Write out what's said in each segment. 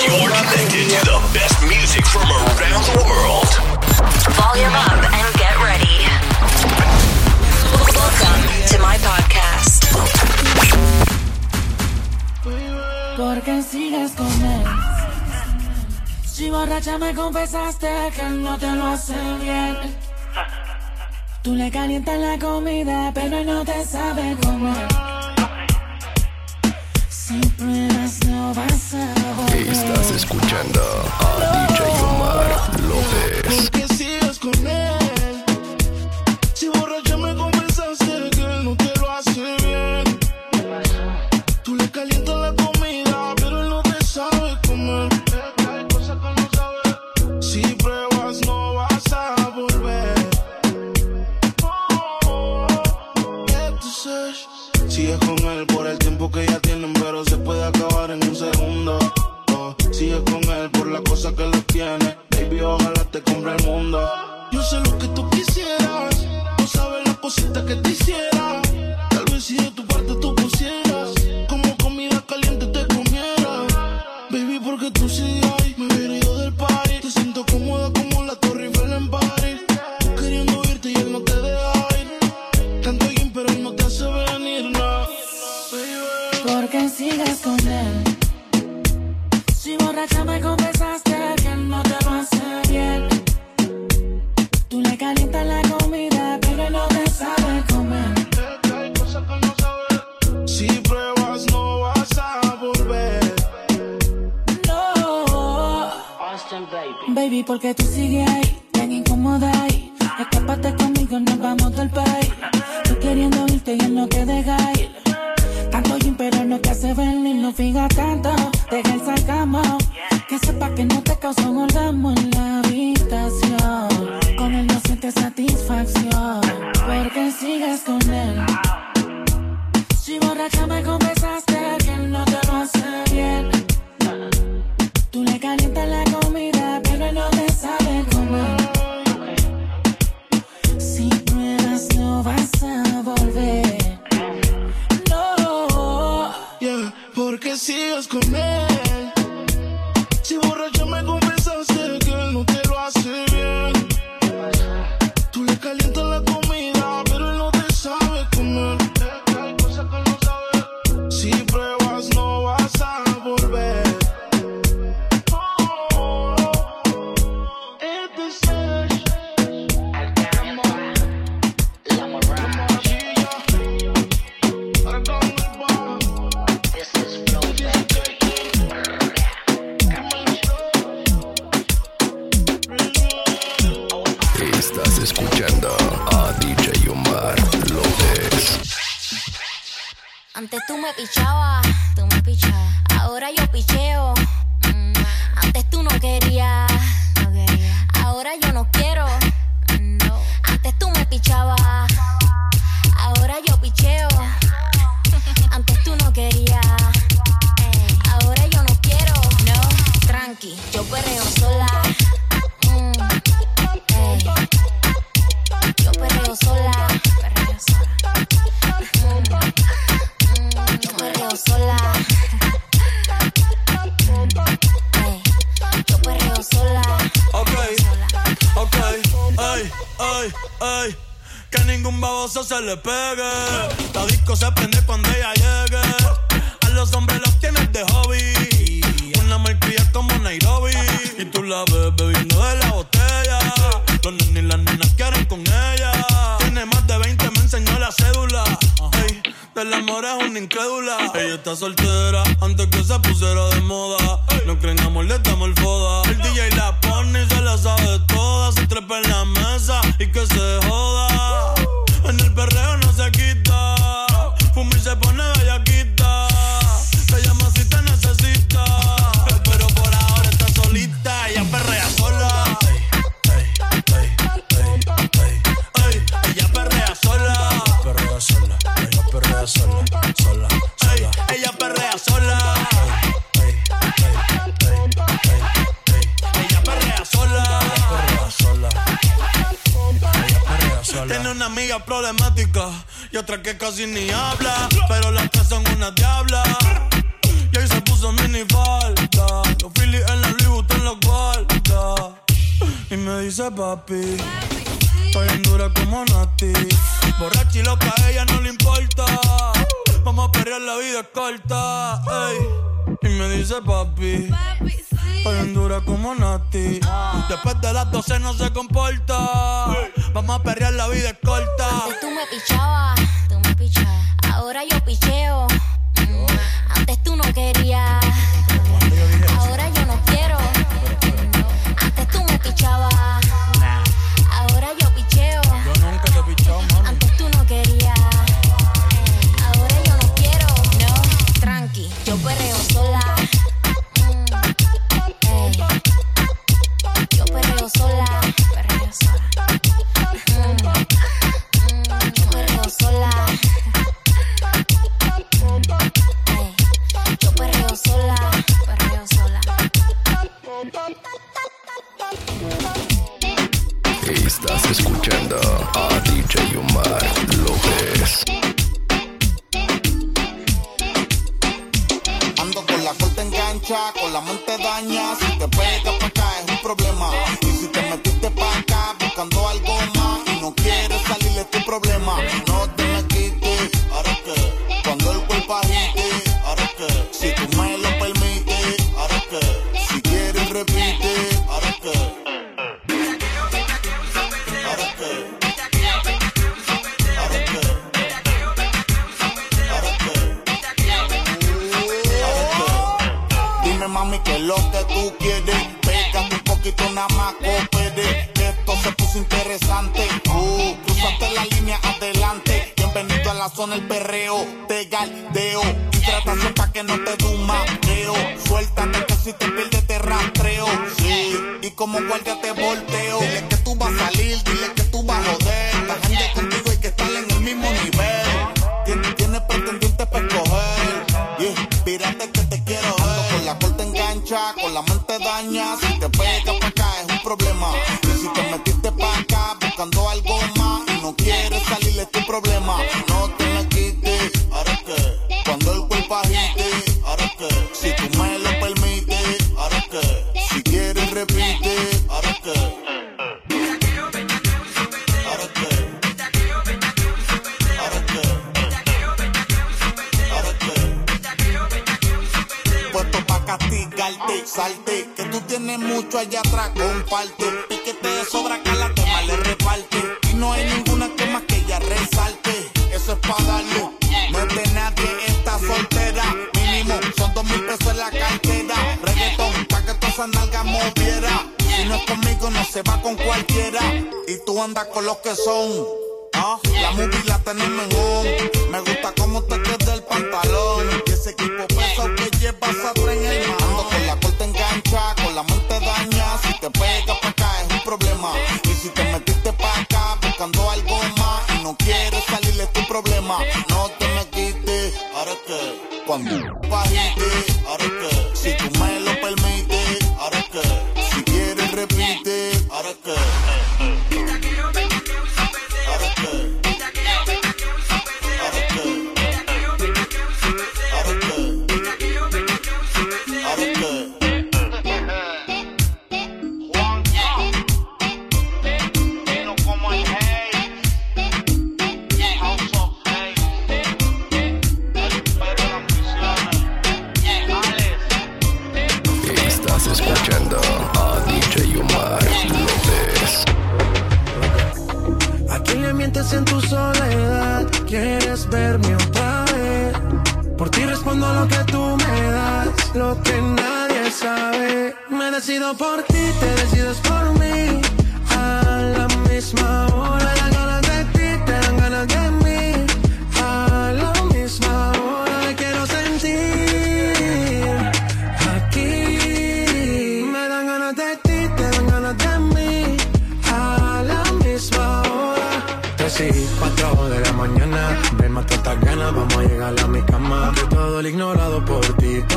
You're connected to the best music from around the world. Volume up and get ready. Welcome to my podcast. Porque sigues con él. Si borracha me confesaste que no te lo hace bien. Tú le calientas la comida, pero no te sabe comer. Estás escuchando a DJ Omar López. baby, ojalá te compre el mundo. Yo sé lo que tú quisieras, no sabes las cositas que te hiciera. Tal vez si de tu parte tú pusieras. ahora yo piché. dice papi. papi sí. Hoy dura como Nati. Ah. Después de las 12 no se comporta. Vamos a perrear, la vida es corta. mucho allá atrás, comparte. Piquete te sobra que la tema le reparte. Y no hay ninguna que más que ella resalte. Eso es para darlo. No es de nadie, está soltera. Mínimo, son dos mil pesos en la cartera. Reggaetón, pa' que todas esas nalgas moviera. Si no es conmigo, no se va con cualquiera. Y tú andas con los que son. ¿ah? La movie la tenemos. Me gusta cómo te queda el pantalón. Y ese equipo peso que llevas atrás en el. London.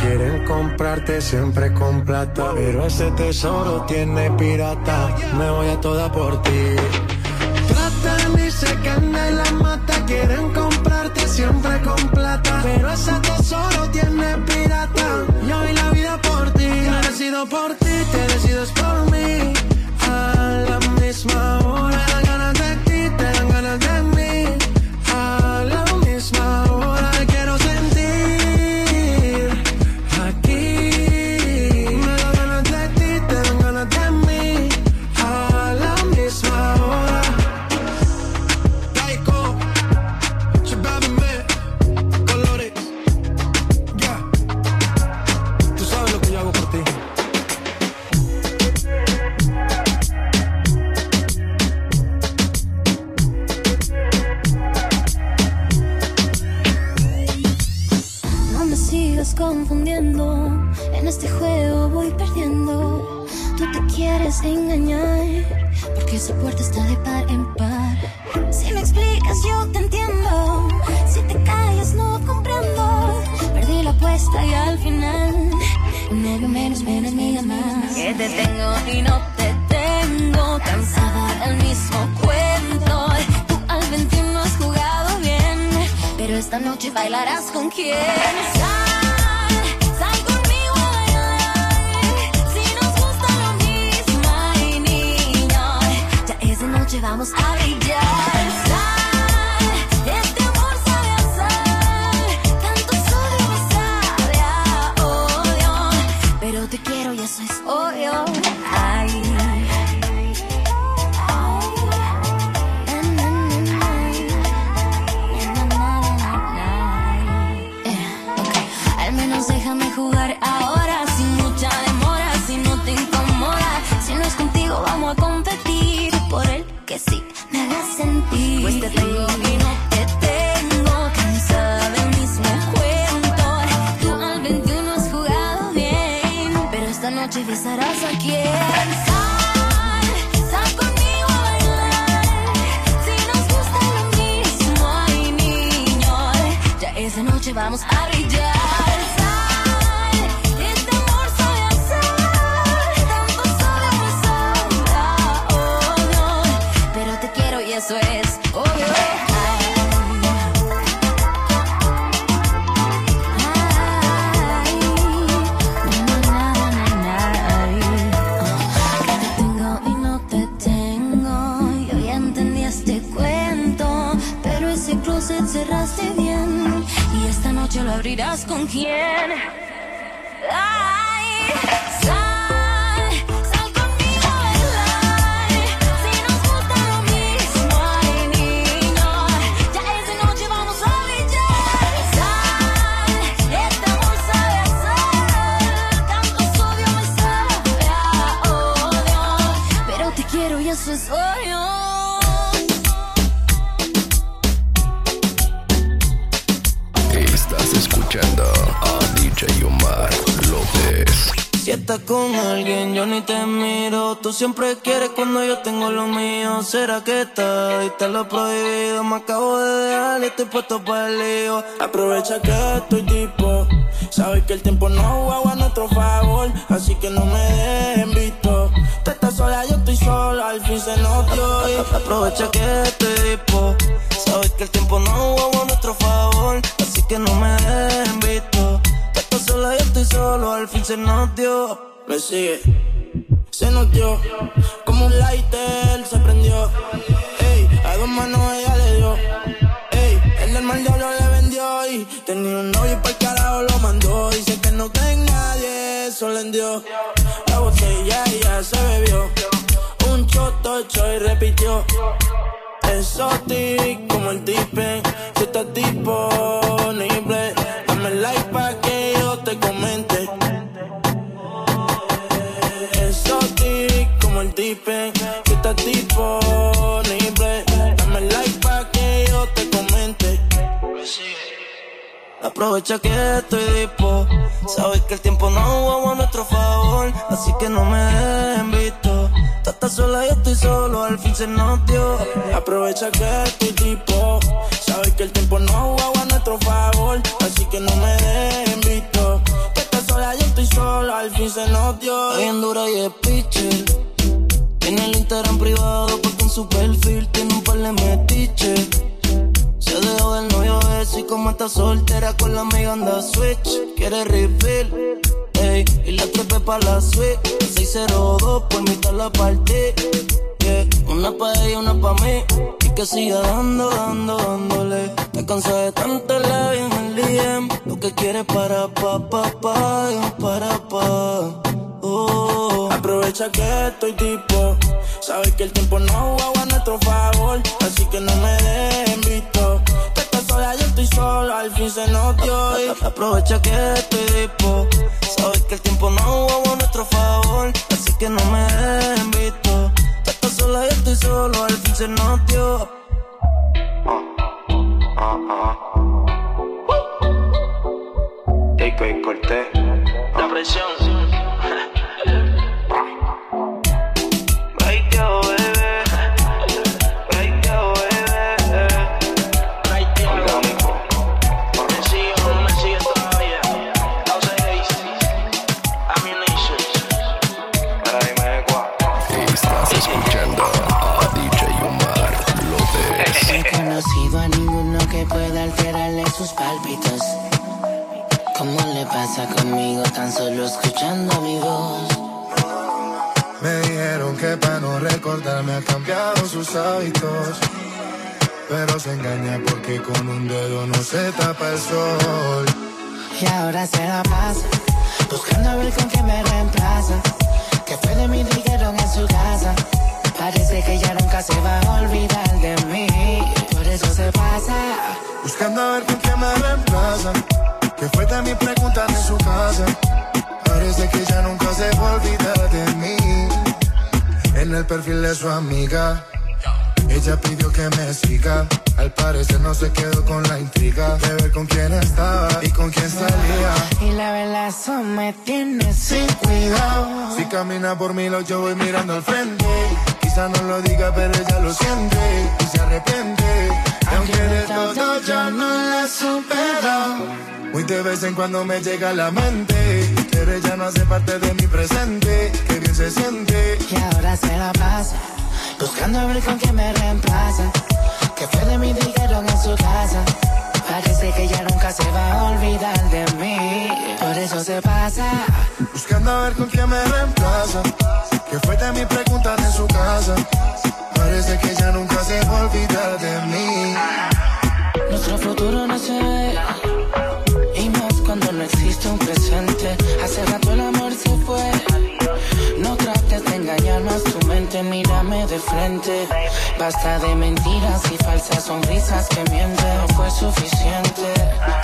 quieren comprarte siempre con plata. Pero ese tesoro tiene pirata, me voy a toda por ti. Tratan y se caen de la mata, quieren comprarte siempre con plata. Pero ese tesoro tiene pirata, yo doy la vida por ti. Yo decido por ti, te decides por vamos a cerraste bien. Y esta noche lo abrirás con quién. Estás con alguien, yo ni te miro. Tú siempre quieres cuando yo tengo lo mío. ¿Será que está y lo prohibido? Me acabo de dejar y estoy puesto para el lío. Aprovecha que estoy tipo. Sabes que el tiempo no juega a nuestro favor. Así que no me dejen visto. Tú estás sola, yo estoy sola. Al fin se nos dio. y Aprovecha que estoy tipo. Sabes que el tiempo no juega a nuestro favor. Así que no me dejen se nos. Me sigue, se nos. Como un lighter se prendió. Ey, a dos manos ella le dio. Ey, el del mal diablo le vendió. Y tenía un novio y para el carajo lo mandó. Dice que no cree en nadie, eso le dio. La botella ya se bebió. Un choto y repitió. Exotic como el tipen, si estás disponible, Aprovecha que estoy dispo, sabes que el tiempo no jugó a nuestro favor, así que no me dejen visto. Tú estás sola, yo estoy solo, al fin se nos dio. Aprovecha que estoy tipo, sabes que el tiempo no juega a nuestro favor, así que no me dejen visto. Que estás sola, yo estoy solo, al fin se nos dio. Bien dura y es pitcher. Tiene el Instagram privado porque en su perfil tiene un par de metiches. Se dejó del novio ese y como está soltera con la amiga anda switch. Quiere refill, ey, y la trepe pa' la suite. 602 por mitad la parte. Yeah. Una pa' ella, una pa' mí. Y que siga dando, dando, dándole. Me cansa de tanto la en el DM. Lo que quiere para pa, pa, pa, para pa. Oh. Aprovecha que estoy tipo. Sabes que el tiempo no juega a nuestro favor. Así que no me dejen visto. Estoy solo. Al fin se nos y Aprovecha que estoy tipo. Sabes que el tiempo no juega a nuestro favor. Así que no me dejen visto. Que estás sola, yo estoy solo. Al fin se nos. Fue de mi pregunta en su casa. Parece que ya nunca se va a olvidar de mí. En el perfil de su amiga. Ella pidió que me siga. Al parecer no se quedó con la intriga de ver con quién estaba y con quién salía. Y la eso me tiene sin cuidado. Si camina por mí, lo yo voy mirando al frente. Quizá no lo diga, pero ella lo siente y se arrepiente. Y aunque de todo yo no la supero. Muy de vez en cuando me llega a la mente. Pero ella no hace parte de mi presente. Que bien se siente. Y ahora se la pasa, buscando a ver con quién me reemplaza. Que fue de mí dijeron en su casa. Parece que ya nunca se va a olvidar de mí. Por eso se pasa. Buscando a ver con quién me reemplaza. Que fue de mi pregunta en su casa. Parece que ya nunca se va a olvidar de mí. Nuestro futuro no se ve. No existe un presente. Hace rato el amor se fue. No trates de engañar más tu mente, mírame de frente. Basta de mentiras y falsas sonrisas que mienten. No fue suficiente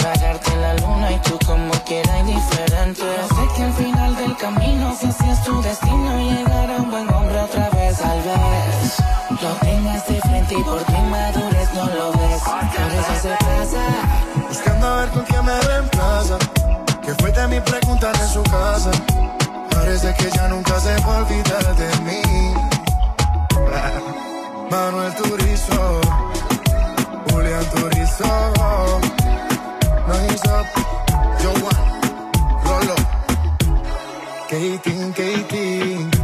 pagarte la luna y tú como quiera indiferente. Yo sé que al final del camino, si así tu destino, llegar a un buen hombre otra vez, tal vez. Lo tengas de frente y por tu inmadurez no lo ves. Por eso se pasa. Buscando a ver con quién me reemplaza. Que fue de mi pregunta en su casa. Parece que ya nunca se va a olvidar de mí. Manuel Turizo, Julián Turizo, Nice Up, Joan, Rolo, Katie, Katie,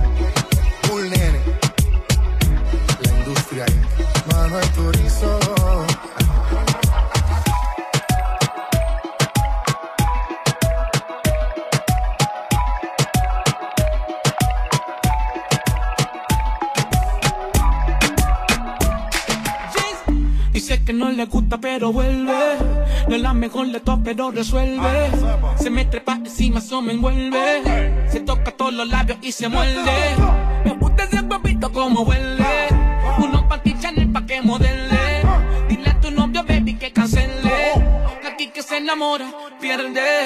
Dice que no le gusta pero vuelve. No es la mejor de todas pero resuelve. Se me trepa encima, eso me envuelve. Se toca todos los labios y se muerde. Me gusta ese huevito como huele. Uno pa' ti Chanel pa' que modele. Dile a tu novio baby que cancele. Aquí que se enamora pierde.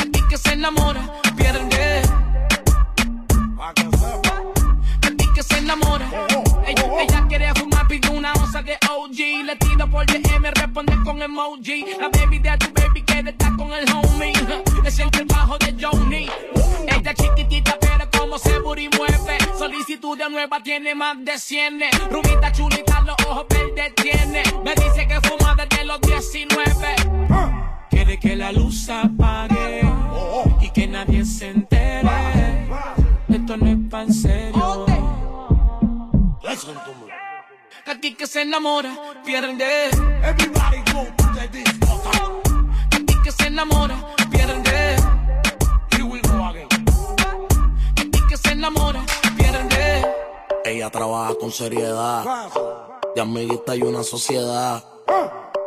Aquí que se enamora por DM, responde con emoji. La baby de tu baby quiere estar con el homie. Es el trabajo de Johnny. Ella chiquitita, pero como estudia nueva, tiene más de 100. Rubita chulita, los ojos verdes tiene. Me dice que fuma desde los 19. Quiere que la luz apague y que nadie se entere. Esto no es pan serio. Aquí que se enamora, pierde. Everybody go to the disco. Aquí que se enamora, pierde. Here we go again. Aquí que se enamora, pierde. Ella trabaja con seriedad. De amiguita y una sociedad.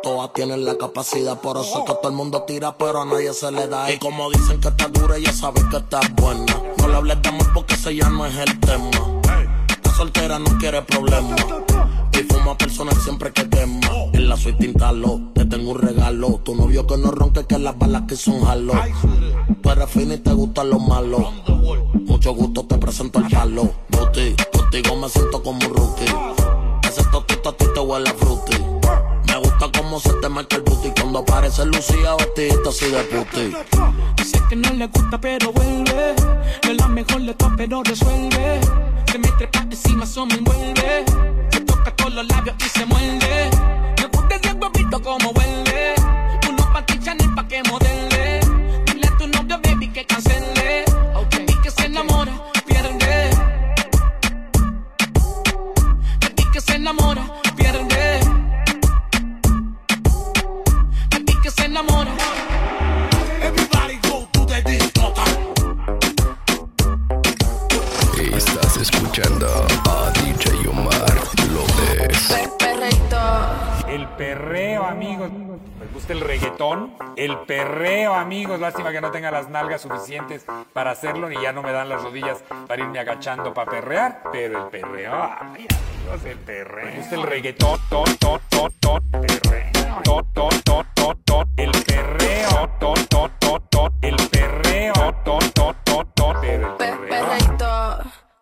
Todas tienen la capacidad, por eso que todo el mundo tira, pero a nadie se le da. Y como dicen que está dura, ella sabe que está buena. No le hables de amor porque ese ya no es el tema. La soltera no quiere problemas. Y fuma personal siempre que quema. En la suite instalo, te tengo un regalo. Tu novio que no ronque que las balas que son jalo. Tú eres fina y te gustan los malos. Mucho gusto te presento el palo. Booty, contigo me siento como un rookie. Ese totito a ti te huele a fruity. Me gusta cómo se te marca el booty cuando aparece Lucía vestidita así de puti. Dice que no le gusta pero vuelve. No es la mejor de todas pero resuelve. Se me trepa encima, eso me envuelve. Toca todos los labios y se muerde. Me gusta ese huevito como vuelve. Uno pa' ti Chanel pa' que modele. El perreo, amigos. Lástima que no tenga las nalgas suficientes para hacerlo y ya no me dan las rodillas para irme agachando para perrear. Pero el perreo, ay, amigos, el perreo. Me gusta el reggaetón, ton, ton, ton, ton, perreo. Ton, ton, ton, ton, ton, el perreo. Ton, ton, ton, ton, el perreo. Ton, ton, ton, ton, pero el perreo. Perreíto,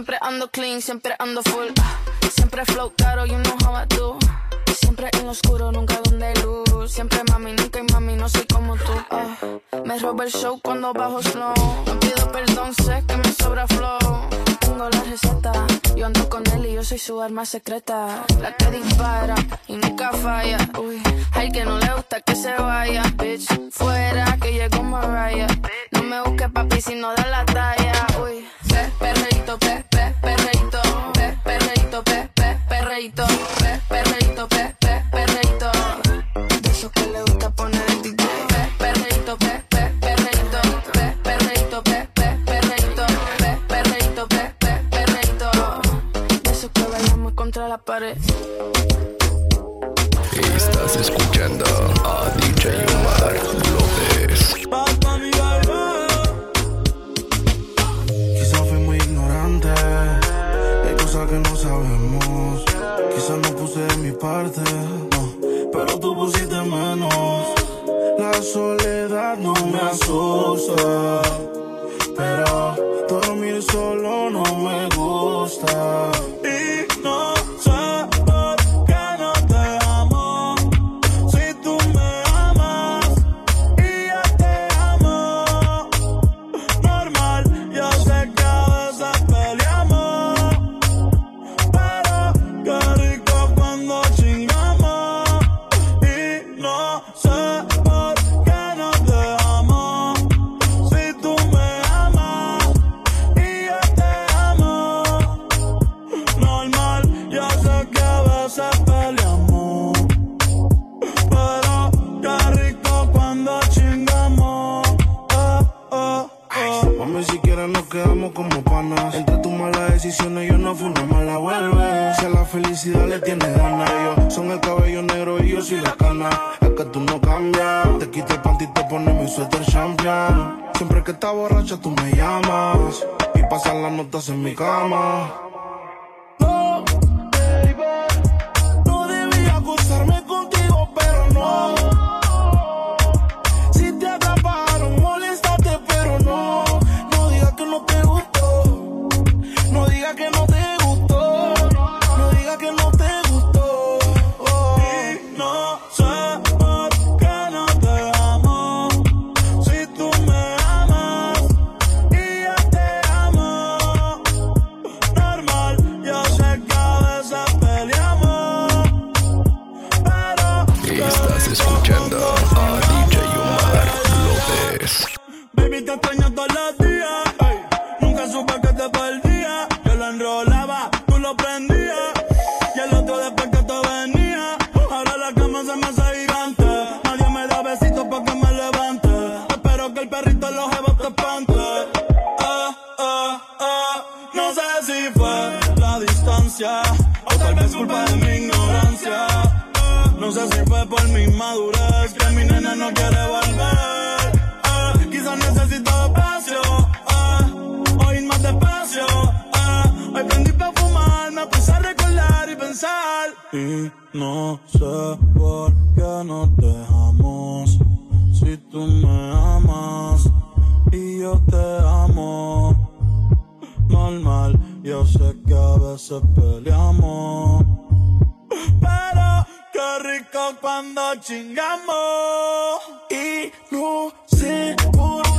Siempre ando clean, siempre ando full. Siempre flow caro, you know how I do. Siempre en oscuro, nunca donde hay luz. Siempre mami, nunca hay mami, no soy como tú. ah. Me roba el show cuando bajo slow. No pido perdón, sé que me sobra flow. Tengo la receta, yo ando con él y yo soy su arma secreta. La que dispara y nunca falla. Uy, al que no le gusta que se vaya, bitch. Fuera que llegó Mariah. No me busques papi si no da la talla. Uy, pe, perreíto, pe, pe, perreíto. Pe, perreíto, pe, pe, perreíto. Pe, perreíto, pe, pe, perreíto. De que le gusta poner el DJ. Pe, perreíto, pe, pe, perreíto. Pe, perreíto, pe, pe, perreíto. Pe, perreíto, pe, pe, perreíto. De que bailamos contra la pared. Estás escuchando a DJ Omar López. Parte, pero tú pusiste menos. La soledad no me asusta, Siempre que estás borracha tú me llamas y pasan las notas en mi cama. Baby, te extraño todos los días. Nunca supe que te perdía. Yo lo enrolaba, tú lo prendías. Y el otro después que te venía. Ahora la cama se me hace gigante. Nadie me da besitos para que me levante. Espero que el perrito en los jebos te espante. Ah, ah, ah. No sé si fue la distancia. O tal vez culpa de mi ignorancia. Ah, no sé si fue por mi madurez. Que mi nena no quiere volver. sé por qué nos dejamos. Si tú me amas y yo te amo. Mal, mal, yo sé que a veces peleamos. Pero qué rico cuando chingamos. Y no sé por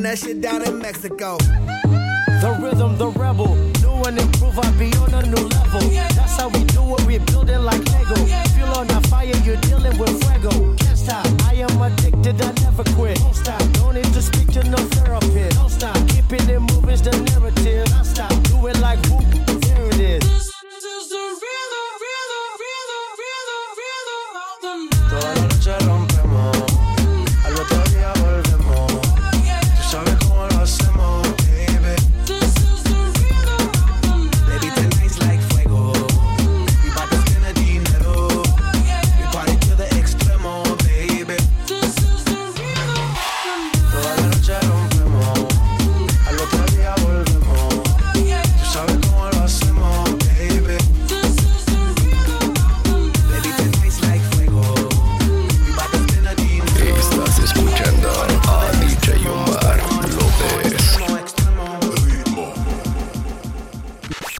burn that shit down in Mexico. The rhythm, the rebel. New and improve, I be on a new level. That's how we do it, we build it like Lego. Feel on the fire, you're dealing with fuego. Can't stop, I am addicted, I never quit. Don't stop, don't need to speak to no therapist. Don't stop, keeping it moving's the narrative. Don't stop, do it like who